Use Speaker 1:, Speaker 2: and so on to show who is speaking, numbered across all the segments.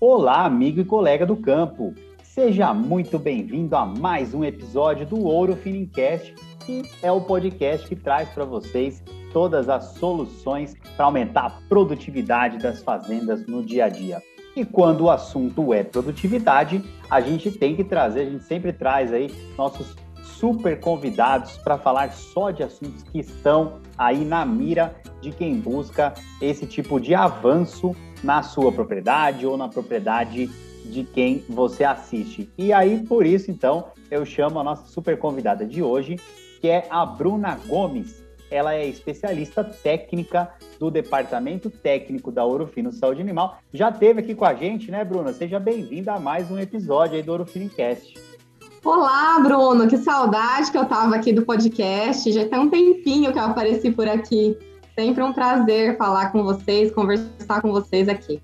Speaker 1: Olá, amigo e colega do campo. Seja muito bem-vindo a mais um episódio do Ouro Finincast, que é o podcast que traz para vocês todas as soluções para aumentar a produtividade das fazendas no dia a dia. E quando o assunto é produtividade, a gente tem que trazer, a gente sempre traz aí nossos super convidados para falar só de assuntos que estão aí na mira de quem busca esse tipo de avanço na sua propriedade ou na propriedade de quem você assiste. E aí, por isso, então, eu chamo a nossa super convidada de hoje, que é a Bruna Gomes. Ela é especialista técnica do Departamento Técnico da Orofino Saúde Animal. Já esteve aqui com a gente, né, Bruna? Seja bem-vinda a mais um episódio aí do Orofinincast.
Speaker 2: Olá, Bruno, que saudade que eu estava aqui do podcast. Já tem um tempinho que eu apareci por aqui. Sempre um prazer falar com vocês, conversar com vocês aqui.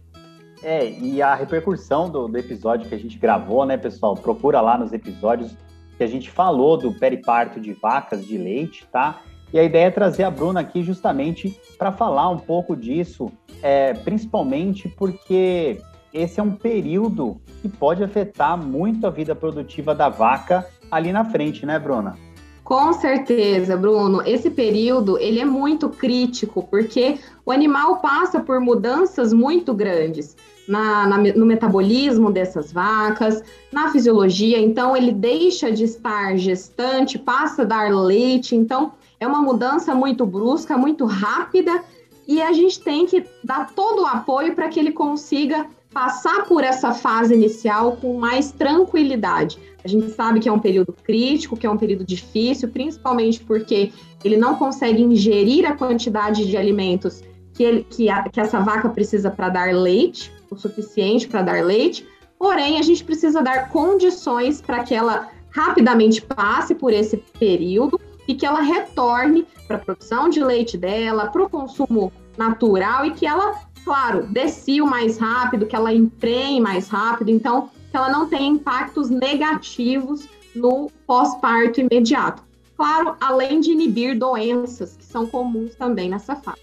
Speaker 1: É, e a repercussão do, do episódio que a gente gravou, né, pessoal? Procura lá nos episódios que a gente falou do periparto de vacas de leite, tá? E a ideia é trazer a Bruna aqui justamente para falar um pouco disso, é, principalmente porque esse é um período que pode afetar muito a vida produtiva da vaca ali na frente, né, Bruna?
Speaker 2: Com certeza, Bruno. Esse período ele é muito crítico porque o animal passa por mudanças muito grandes na, na, no metabolismo dessas vacas, na fisiologia. Então, ele deixa de estar gestante, passa a dar leite. Então, é uma mudança muito brusca, muito rápida, e a gente tem que dar todo o apoio para que ele consiga passar por essa fase inicial com mais tranquilidade. A gente sabe que é um período crítico, que é um período difícil, principalmente porque ele não consegue ingerir a quantidade de alimentos que, ele, que, a, que essa vaca precisa para dar leite, o suficiente para dar leite. Porém, a gente precisa dar condições para que ela rapidamente passe por esse período e que ela retorne para a produção de leite dela, para o consumo natural e que ela, claro, descia mais rápido, que ela emprenhe mais rápido, então que ela não tenha impactos negativos no pós-parto imediato. Claro, além de inibir doenças que são comuns também nessa fase.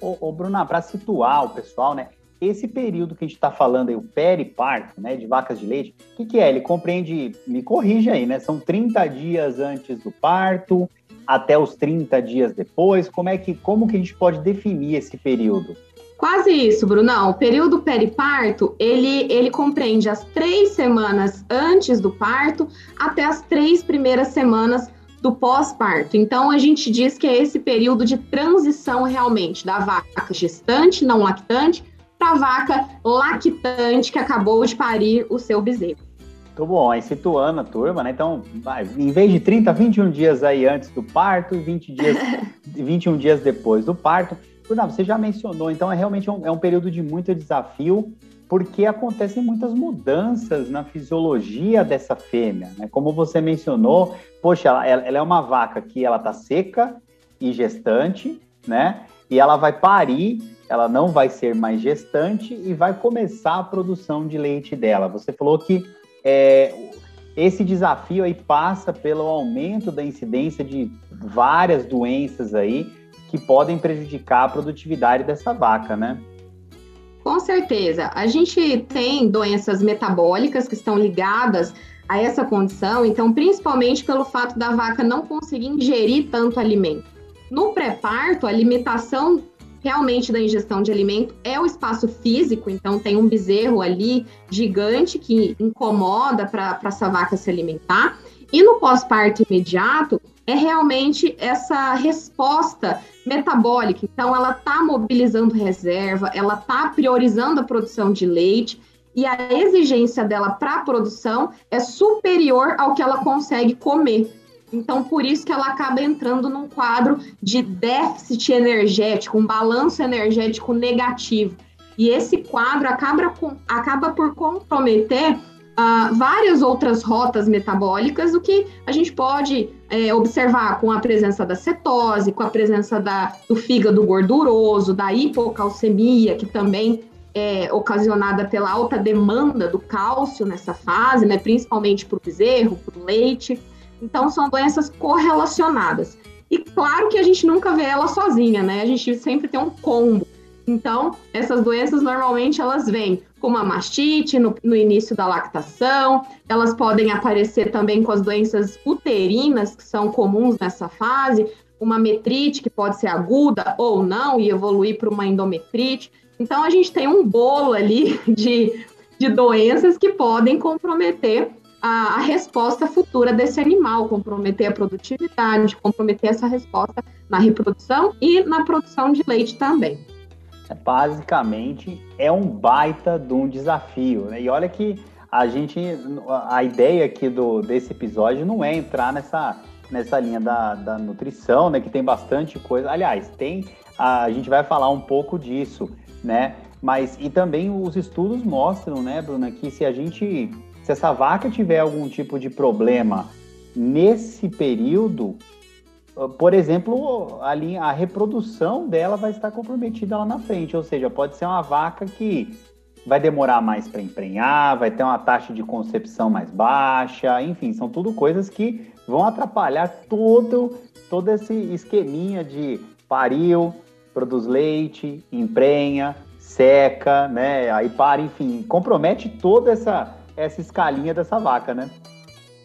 Speaker 1: Ô, ô Bruna, para situar o pessoal, né? Esse período que a gente está falando aí, o periparto, né, de vacas de leite, o que, que, é? Ele compreende, me corrija aí, né? São 30 dias antes do parto, até os 30 dias depois. Como é que, como que a gente pode definir esse período?
Speaker 2: Quase isso, Brunão. O período periparto, ele, ele compreende as três semanas antes do parto até as três primeiras semanas do pós-parto. Então, a gente diz que é esse período de transição realmente da vaca gestante, não lactante, para a vaca lactante que acabou de parir o seu bezerro.
Speaker 1: Muito bom, aí situando a turma, né? Então, em vez de 30, 21 dias aí antes do parto e 20 dias, 21 dias depois do parto. Não, você já mencionou, então é realmente um, é um período de muito desafio, porque acontecem muitas mudanças na fisiologia dessa fêmea, né? Como você mencionou, poxa, ela, ela é uma vaca que ela tá seca e gestante, né? E ela vai parir ela não vai ser mais gestante e vai começar a produção de leite dela. Você falou que é, esse desafio aí passa pelo aumento da incidência de várias doenças aí que podem prejudicar a produtividade dessa vaca, né?
Speaker 2: Com certeza. A gente tem doenças metabólicas que estão ligadas a essa condição, então, principalmente pelo fato da vaca não conseguir ingerir tanto alimento. No pré-parto, a limitação realmente da ingestão de alimento é o espaço físico, então tem um bezerro ali gigante que incomoda para essa vaca se alimentar. E no pós-parto imediato, é realmente essa resposta metabólica. Então, ela está mobilizando reserva, ela está priorizando a produção de leite e a exigência dela para a produção é superior ao que ela consegue comer. Então, por isso que ela acaba entrando num quadro de déficit energético, um balanço energético negativo. E esse quadro acaba, acaba por comprometer uh, várias outras rotas metabólicas, o que a gente pode é, observar com a presença da cetose, com a presença da, do fígado gorduroso, da hipocalcemia, que também é ocasionada pela alta demanda do cálcio nessa fase, né, principalmente para o bezerro, para o leite. Então, são doenças correlacionadas. E claro que a gente nunca vê ela sozinha, né? A gente sempre tem um combo. Então, essas doenças normalmente elas vêm com uma mastite no, no, início da lactação, elas podem aparecer também com as doenças uterinas, que são comuns nessa fase, uma metrite que pode ser aguda ou não e evoluir para uma endometrite. Então, a gente tem um bolo ali de, de doenças que podem comprometer a, a, resposta futura desse animal, comprometer a produtividade, comprometer essa resposta na reprodução e na produção de leite também.
Speaker 1: Basicamente, é um baita de um desafio. Né? E olha que a gente, a ideia aqui do, desse episódio não é entrar nessa, nessa linha da, da nutrição, né? Que tem bastante coisa. Aliás, tem. A, a gente vai falar um pouco disso, né? Mas e também os estudos mostram, né, Bruna, que se a gente se essa vaca tiver algum tipo de problema nesse período, por exemplo, ali a reprodução dela vai estar comprometida lá na frente, ou seja, pode ser uma vaca que vai demorar mais para emprenhar, vai ter uma taxa de concepção mais baixa, enfim, são tudo coisas que vão atrapalhar todo todo esse esqueminha de pariu, produz leite, emprenha, seca, né? Aí para, enfim, compromete toda essa essa escalinha dessa vaca, né?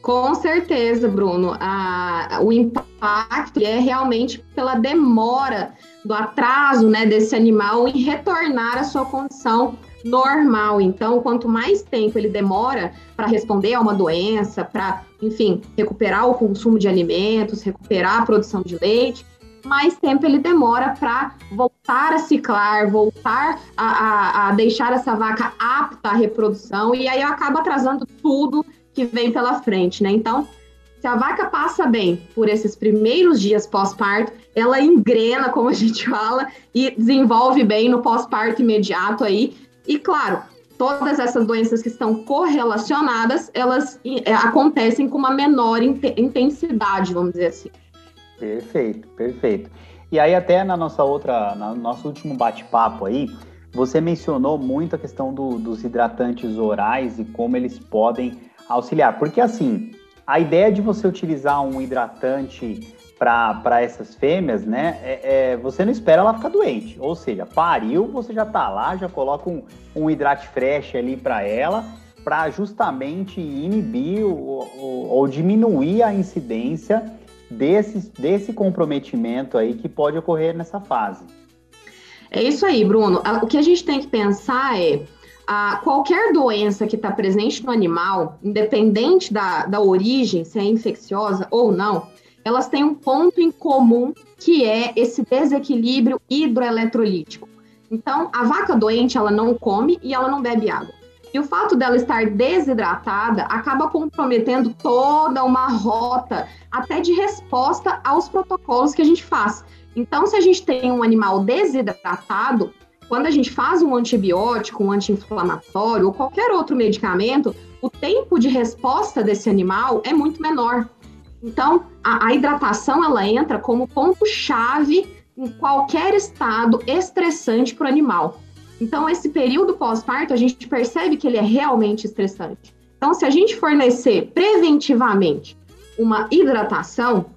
Speaker 2: Com certeza, Bruno. A, o impacto é realmente pela demora do atraso né, desse animal em retornar à sua condição normal. Então, quanto mais tempo ele demora para responder a uma doença, para, enfim, recuperar o consumo de alimentos, recuperar a produção de leite, mais tempo ele demora para voltar a ciclar, voltar a, a, a, deixar essa vaca apta à reprodução, e aí acaba atrasando tudo que vem pela frente, né? Então, se a vaca passa bem por esses primeiros dias pós-parto, ela engrena, como a gente fala, e desenvolve bem no pós-parto imediato aí. E claro, todas essas doenças que estão correlacionadas, elas é, acontecem com uma menor intensidade, vamos dizer assim.
Speaker 1: Perfeito, perfeito. E aí até na nossa outra, no nosso último bate-papo aí, você mencionou muito a questão do, dos hidratantes orais e como eles podem auxiliar. Porque assim, a ideia de você utilizar um hidratante para essas fêmeas, né? É, é, você não espera ela ficar doente. Ou seja, pariu, você já tá lá, já coloca um, um hidrate fresh ali para ela, para justamente inibir ou, ou, diminuir a incidência desse, desse comprometimento aí que pode ocorrer nessa fase.
Speaker 2: É isso aí, Bruno. O que a gente tem que pensar é a qualquer doença que está presente no animal, independente da, da origem, se é infecciosa ou não, elas têm um ponto em comum que é esse desequilíbrio hidroeletrolítico. Então, a vaca doente, ela não come e ela não bebe água. E o fato dela estar desidratada acaba comprometendo toda uma rota, até de resposta aos protocolos que a gente faz. Então, se a gente tem um animal desidratado, quando a gente faz um antibiótico, um anti-inflamatório ou qualquer outro medicamento, o tempo de resposta desse animal é muito menor. Então, a, a hidratação ela entra como ponto-chave em qualquer estado estressante para o animal. Então, esse período pós-parto, a gente percebe que ele é realmente estressante. Então, se a gente fornecer preventivamente uma hidratação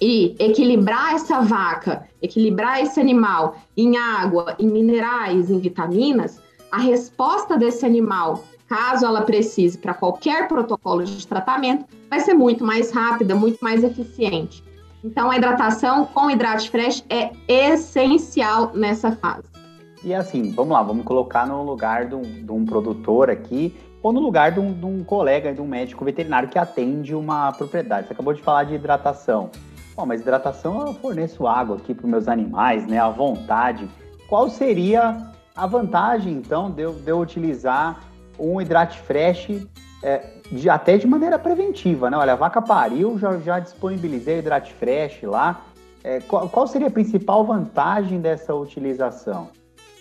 Speaker 2: e equilibrar essa vaca, equilibrar esse animal em água, em minerais, em vitaminas, a resposta desse animal, caso ela precise para qualquer protocolo de tratamento, vai ser muito mais rápida, muito mais eficiente. Então, a hidratação com hidrate fresh é essencial nessa fase.
Speaker 1: E assim, vamos lá, vamos colocar no lugar de um, de um produtor aqui, ou no lugar de um, de um, colega, de um médico veterinário que atende uma propriedade. Você acabou de falar de hidratação. Bom, mas hidratação eu forneço água aqui para meus animais, né? À vontade. Qual seria a vantagem, então, de eu, de eu utilizar um hidrate fresh é, de, até de maneira preventiva, né? Olha, a vaca pariu, já, já disponibilizei o hidrate fresh lá. É, qual, qual seria a principal vantagem dessa utilização?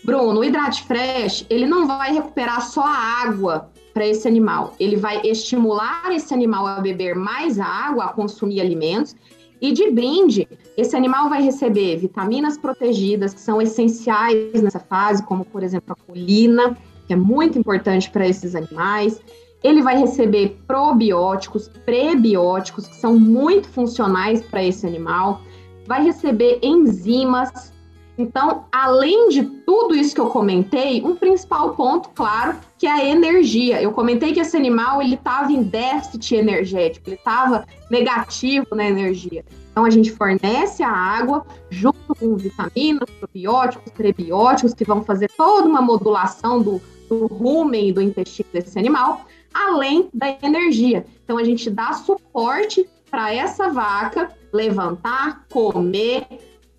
Speaker 2: Bruno, o hidrate fresh, ele não vai recuperar só a água para esse animal. Ele vai estimular esse animal a beber mais água, a consumir alimentos. E de brinde, esse animal vai receber vitaminas protegidas, que são essenciais nessa fase, como, por exemplo, a colina, que é muito importante para esses animais. Ele vai receber probióticos, prebióticos, que são muito funcionais para esse animal vai receber enzimas. Então, além de tudo isso que eu comentei, um principal ponto, claro, que é a energia. Eu comentei que esse animal ele estava em déficit energético, ele estava negativo na energia. Então, a gente fornece a água junto com vitaminas, probióticos, prebióticos, que vão fazer toda uma modulação do, do rumen e do intestino desse animal, além da energia. Então, a gente dá suporte para essa vaca levantar, comer,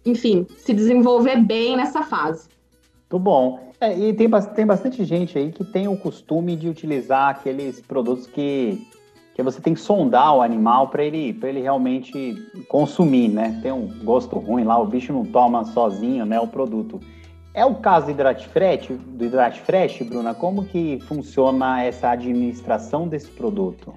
Speaker 2: enfim, se desenvolver bem nessa fase.
Speaker 1: Muito bom. É, e tem, tem bastante gente aí que tem o costume de utilizar aqueles produtos que, que você tem que sondar o animal para ele, ele realmente consumir, né? Tem um gosto ruim lá, o bicho não toma sozinho, né, o produto. É o caso do Hidrate Fresh, do Hidrate Fresh, Bruna? Como que funciona essa administração desse produto?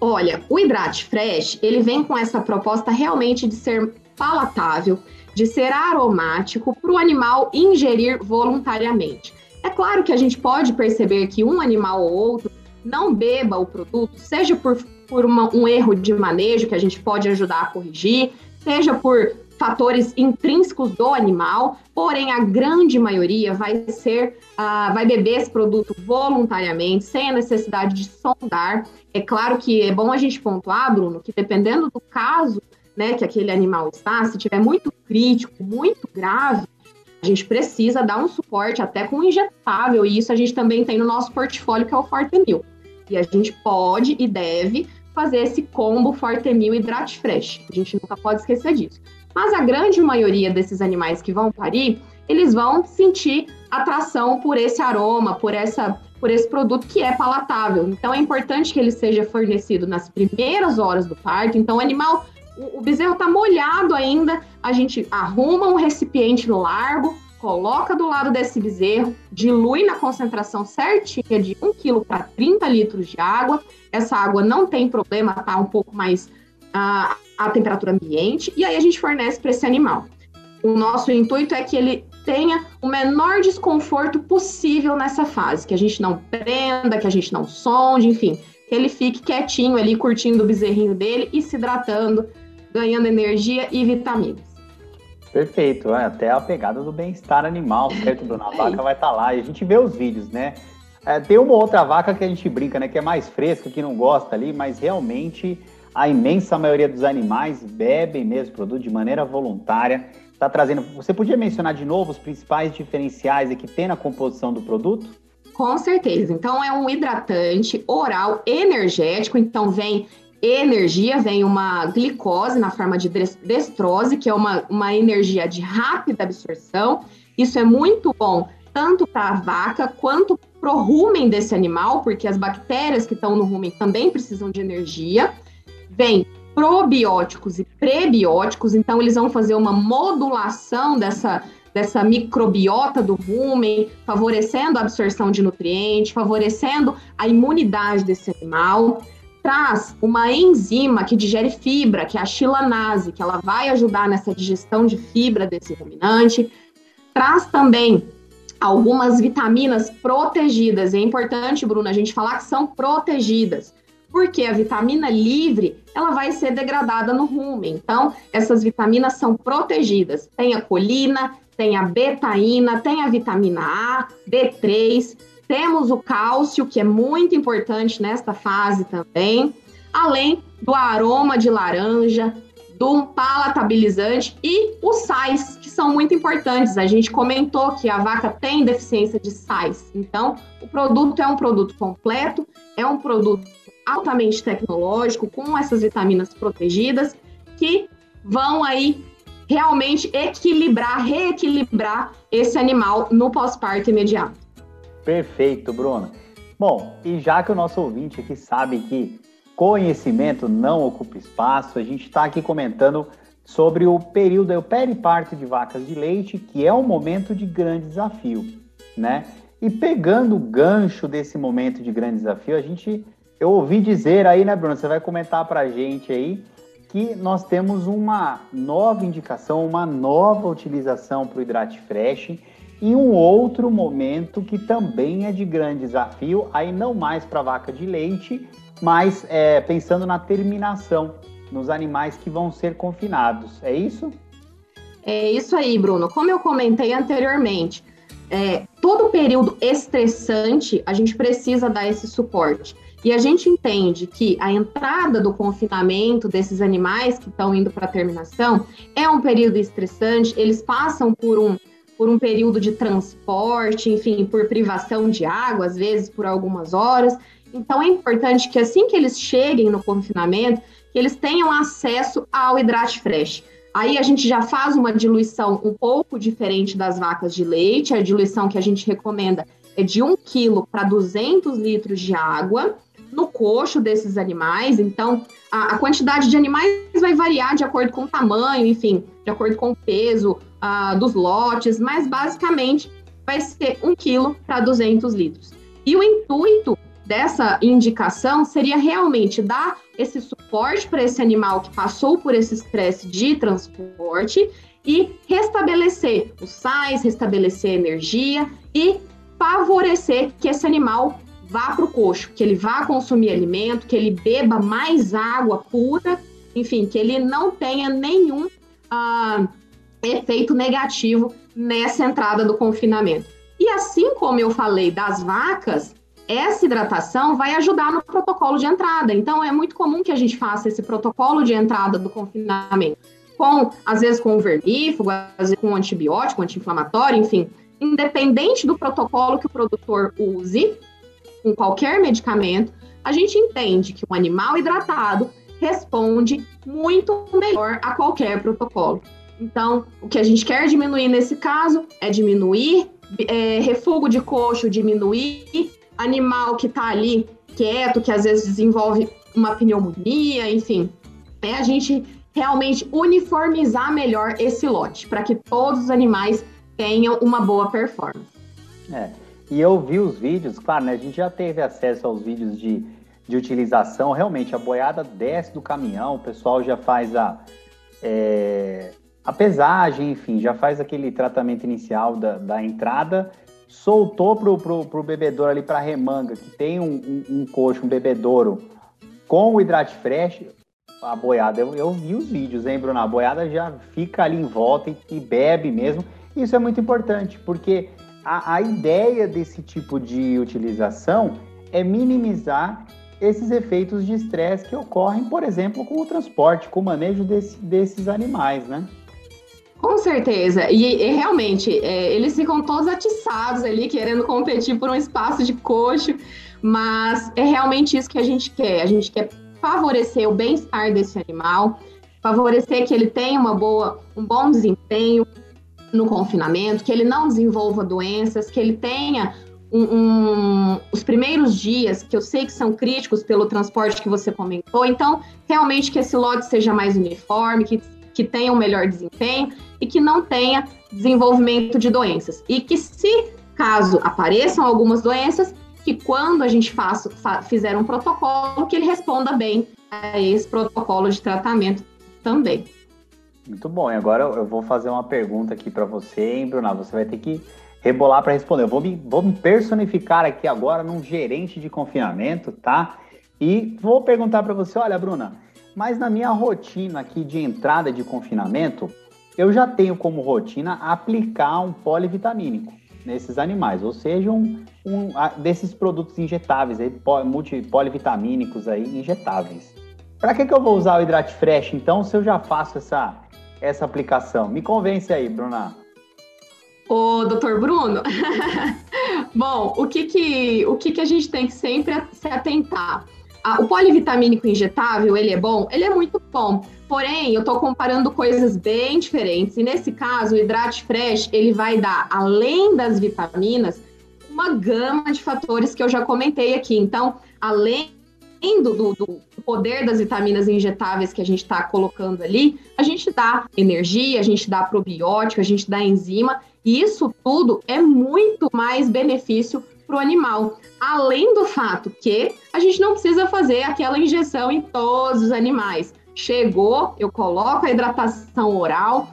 Speaker 2: Olha, o Hidrate Fresh, ele vem com essa proposta realmente de ser palatável, de ser aromático para o animal ingerir voluntariamente. É claro que a gente pode perceber que um animal ou outro não beba o produto, seja por, por uma, um erro de manejo que a gente pode ajudar a corrigir, seja por fatores intrínsecos do animal, porém a grande maioria vai ser, uh, vai beber esse produto voluntariamente, sem a necessidade de sondar. É claro que é bom a gente pontuar, Bruno, que dependendo do caso, né, que aquele animal está, se tiver muito crítico, muito grave, a gente precisa dar um suporte até com injetável, e isso a gente também tem no nosso portfólio, que é o Fortenil. E a gente pode e deve fazer esse combo Fortemil Hidrate Fresh. A gente nunca pode esquecer disso. Mas a grande maioria desses animais que vão parir, eles vão sentir atração por esse aroma, por essa por esse produto que é palatável. Então é importante que ele seja fornecido nas primeiras horas do parto. Então o animal, o, o bezerro está molhado ainda, a gente arruma um recipiente largo, coloca do lado desse bezerro, dilui na concentração certinha de 1 kg para 30 litros de água. Essa água não tem problema, tá um pouco mais uh, a temperatura ambiente, e aí a gente fornece para esse animal. O nosso intuito é que ele tenha o menor desconforto possível nessa fase, que a gente não prenda, que a gente não sonde, enfim, que ele fique quietinho ali, curtindo o bezerrinho dele e se hidratando, ganhando energia e vitaminas.
Speaker 1: Perfeito, é até a pegada do bem-estar animal, certo, Bruna? A vaca vai estar tá lá e a gente vê os vídeos, né? É, tem uma outra vaca que a gente brinca, né? Que é mais fresca, que não gosta ali, mas realmente a imensa maioria dos animais bebem mesmo o produto de maneira voluntária. Está trazendo. Você podia mencionar de novo os principais diferenciais que tem na composição do produto?
Speaker 2: Com certeza. Então, é um hidratante oral energético. Então, vem energia, vem uma glicose na forma de destrose, que é uma, uma energia de rápida absorção. Isso é muito bom tanto para a vaca quanto para o rumen desse animal, porque as bactérias que estão no rumen também precisam de energia vem probióticos e prebióticos, então eles vão fazer uma modulação dessa, dessa microbiota do rumen, favorecendo a absorção de nutrientes, favorecendo a imunidade desse animal. Traz uma enzima que digere fibra, que é a chilanase, que ela vai ajudar nessa digestão de fibra desse ruminante. Traz também algumas vitaminas protegidas. É importante, Bruna, a gente falar que são protegidas porque a vitamina livre ela vai ser degradada no rumen. Então, essas vitaminas são protegidas. Tem a colina, tem a betaína, tem a vitamina A, B3, temos o cálcio, que é muito importante nesta fase também, além do aroma de laranja, do palatabilizante e os sais, que são muito importantes. A gente comentou que a vaca tem deficiência de sais. Então, o produto é um produto completo, é um produto altamente tecnológico, com essas vitaminas protegidas, que vão aí realmente equilibrar, reequilibrar esse animal no pós-parto imediato.
Speaker 1: Perfeito, Bruna. Bom, e já que o nosso ouvinte aqui sabe que conhecimento não ocupa espaço, a gente está aqui comentando sobre o período, o periparto de vacas de leite, que é um momento de grande desafio, né? E pegando o gancho desse momento de grande desafio, a gente eu ouvi dizer aí, né, Bruno? Você vai comentar para a gente aí que nós temos uma nova indicação, uma nova utilização para o Hidrate Fresh e um outro momento que também é de grande desafio, aí não mais para vaca de leite, mas é, pensando na terminação nos animais que vão ser confinados. É isso?
Speaker 2: É isso aí, Bruno. Como eu comentei anteriormente, é, todo período estressante a gente precisa dar esse suporte. E a gente entende que a entrada do confinamento desses animais que estão indo para a terminação é um período estressante, eles passam por um, por um período de transporte, enfim, por privação de água, às vezes por algumas horas. Então é importante que assim que eles cheguem no confinamento, que eles tenham acesso ao hidrate fresh. Aí a gente já faz uma diluição um pouco diferente das vacas de leite. A diluição que a gente recomenda é de 1 kg para 200 litros de água no coxo desses animais. Então, a, a, quantidade de animais vai variar de acordo com o tamanho, enfim, de acordo com o peso uh, dos lotes, mas basicamente vai ser 1 kg para 200 litros. E o intuito dessa indicação seria realmente dar esse suporte para esse animal que passou por esse estresse de transporte e restabelecer os sais, restabelecer a energia e favorecer que esse animal vá para o coxo, que ele vá consumir alimento, que ele beba mais água pura, enfim, que ele não tenha nenhum ah, efeito negativo nessa entrada do confinamento. E assim como eu falei das vacas, essa hidratação vai ajudar no protocolo de entrada. Então, é muito comum que a gente faça esse protocolo de entrada do confinamento, com, às vezes, com vermífugo, às vezes com antibiótico, anti-inflamatório, enfim, independente do protocolo que o produtor use, com qualquer medicamento, a gente entende que um animal hidratado responde muito melhor a qualquer protocolo. Então, o que a gente quer diminuir nesse caso é diminuir é, refúgio de coxo, diminuir animal que está ali quieto, que às vezes desenvolve uma pneumonia, enfim. É a gente realmente uniformizar melhor esse lote, para que todos os animais tenham uma boa performance.
Speaker 1: É. E eu vi os vídeos, claro, né? A gente já teve acesso aos vídeos de, de utilização. Realmente, a boiada desce do caminhão, o pessoal já faz a, é, a pesagem, enfim, já faz aquele tratamento inicial da, da entrada soltou pro, pro bebedouro ali para remanga, que tem um, um, um, coxo, um bebedouro com o hidrate fresh, a boiada, eu, eu vi os vídeos, hein, Bruno? A boiada já fica ali em volta e, e bebe mesmo. Isso é muito importante, porque a, a ideia desse tipo de utilização é minimizar esses efeitos de estresse que ocorrem, por exemplo, com o transporte, com o manejo desse, desses animais, né?
Speaker 2: Com certeza. E, e realmente, é, eles ficam todos atiçados ali, querendo competir por um espaço de coxo, mas é realmente isso que a gente quer. A gente quer favorecer o bem-estar desse animal, favorecer que ele tenha uma boa, um bom desempenho no confinamento, que ele não desenvolva doenças, que ele tenha um, um, os primeiros dias, que eu sei que são críticos pelo transporte que você comentou, então, realmente que esse lote seja mais uniforme, que que tenha um melhor desempenho e que não tenha desenvolvimento de doenças. E que, se caso apareçam algumas doenças, que quando a gente faça, fizer um protocolo, que ele responda bem a esse protocolo de tratamento também.
Speaker 1: Muito bom. E agora eu vou fazer uma pergunta aqui para você, hein, Bruna? Você vai ter que rebolar para responder. Eu vou me, vou me personificar aqui agora num gerente de confinamento, tá? E vou perguntar para você, olha, Bruna, mas na minha rotina aqui de entrada de confinamento, eu já tenho como rotina aplicar um polivitamínico nesses animais, ou seja, um, um desses produtos injetáveis, aí, multi, polivitamínicos aí, injetáveis. Para que, que eu vou usar o Hidrate Fresh, então, se eu já faço essa, essa aplicação? Me convence aí, Bruna.
Speaker 2: Ô, doutor Bruno, bom, o que que, o que que a gente tem que sempre se atentar? O polivitamínico injetável, ele é bom? Ele é muito bom. Porém, eu estou comparando coisas bem diferentes. E nesse caso, o Hidrate Fresh, ele vai dar, além das vitaminas, uma gama de fatores que eu já comentei aqui. Então, além do, do poder das vitaminas injetáveis que a gente está colocando ali, a gente dá energia, a gente dá probiótico, a gente dá enzima, e isso tudo é muito mais benefício para o animal. Além do fato que a gente não precisa fazer aquela injeção em todos os animais. Chegou, eu coloco a hidratação oral,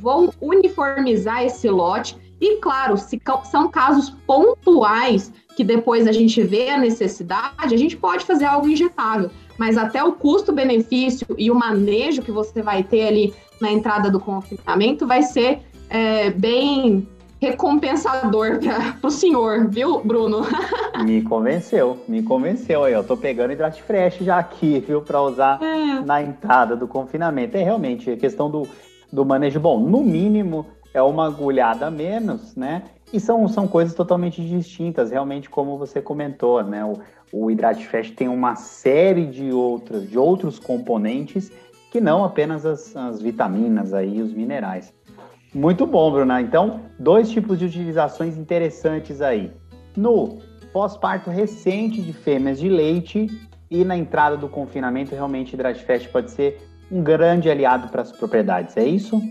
Speaker 2: vou uniformizar esse lote. E, claro, se são casos pontuais que depois a gente vê a necessidade, a gente pode fazer algo injetável. mas até o custo-benefício e o manejo que você vai ter ali na entrada do confinamento vai ser é, bem recompensador para o senhor, viu, Bruno?
Speaker 1: me convenceu, me convenceu aí. Eu tô pegando Hidrate Fresh já aqui, viu, para usar é. na entrada do confinamento. É realmente a questão do, do manejo. Bom, no mínimo é uma agulhada a menos, né? E são, são coisas totalmente distintas, realmente, como você comentou, né? O, o Hidrate Fresh tem uma série de, outras, de outros componentes que não apenas as, as vitaminas aí, os minerais. Muito bom, Bruna. Então, dois tipos de utilizações interessantes aí. No pós-parto recente de fêmeas de leite e na entrada do confinamento, realmente Hidratfest pode ser um grande aliado para as propriedades, é isso?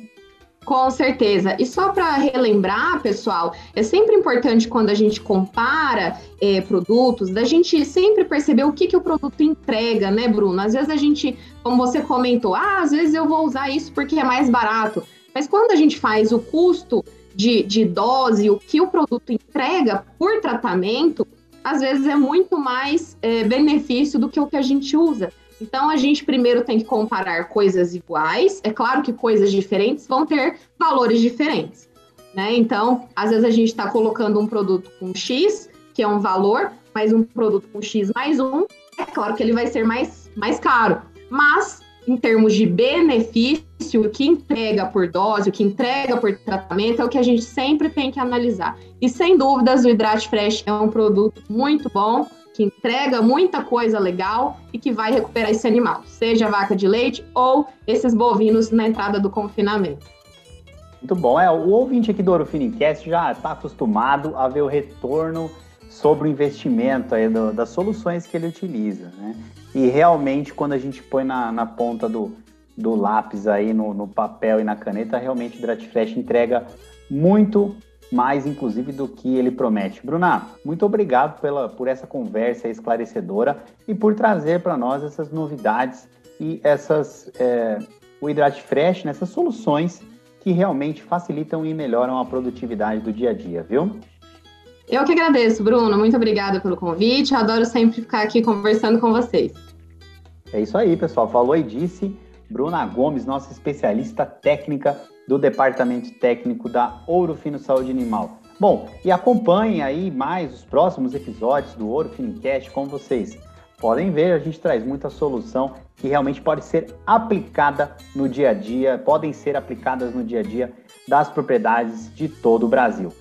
Speaker 2: Com certeza. E só para relembrar, pessoal, é sempre importante quando a gente compara é, produtos, da gente sempre perceber o que, que o produto entrega, né, Bruno? Às vezes a gente, como você comentou, ah, às vezes eu vou usar isso porque é mais barato. Mas quando a gente faz o custo de, de dose, o que o produto entrega por tratamento, às vezes é muito mais é, benefício do que o que a gente usa. Então, a gente primeiro tem que comparar coisas iguais. É claro que coisas diferentes vão ter valores diferentes. Né? Então, às vezes a gente está colocando um produto com X, que é um valor, mas um produto com X mais um, é claro que ele vai ser mais, mais caro. Mas em termos de benefício, o que entrega por dose, o que entrega por tratamento, é o que a gente sempre tem que analisar. E sem dúvidas, o Hidrate Fresh é um produto muito bom, que entrega muita coisa legal e que vai recuperar esse animal, seja vaca de leite ou esses bovinos na entrada do confinamento.
Speaker 1: Muito bom. É, o ouvinte aqui do Ouro Finicast já está acostumado a ver o retorno sobre o investimento aí do, das soluções que ele utiliza, né? E realmente, quando a gente põe na, na ponta do, do lápis aí, no, no papel e na caneta, realmente o Dratifresh entrega muito mais, inclusive, do que ele promete. Bruna, muito obrigado pela, por essa conversa esclarecedora e por trazer para nós essas novidades e essas é, o Hidrate Fresh, nessas soluções que realmente facilitam e melhoram a produtividade do dia a dia, viu?
Speaker 2: Eu que agradeço, Bruno. Muito obrigada pelo convite. Eu adoro sempre ficar aqui conversando com vocês.
Speaker 1: É isso aí, pessoal. Falou e disse Bruna Gomes, nossa especialista técnica do Departamento Técnico da Ouro Fino Saúde Animal. Bom, e acompanhem aí mais os próximos episódios do Ouro Finicast, como vocês podem ver, a gente traz muita solução que realmente pode ser aplicada no dia a dia, podem ser aplicadas no dia a dia das propriedades de todo o Brasil.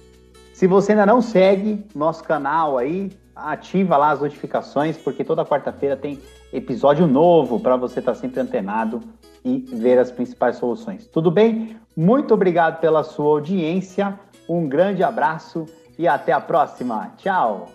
Speaker 1: Se você ainda não segue nosso canal aí, ativa lá as notificações, porque toda quarta-feira tem episódio novo para você estar tá sempre antenado e ver as principais soluções. Tudo bem? Muito obrigado pela sua audiência, um grande abraço e até a próxima. Tchau!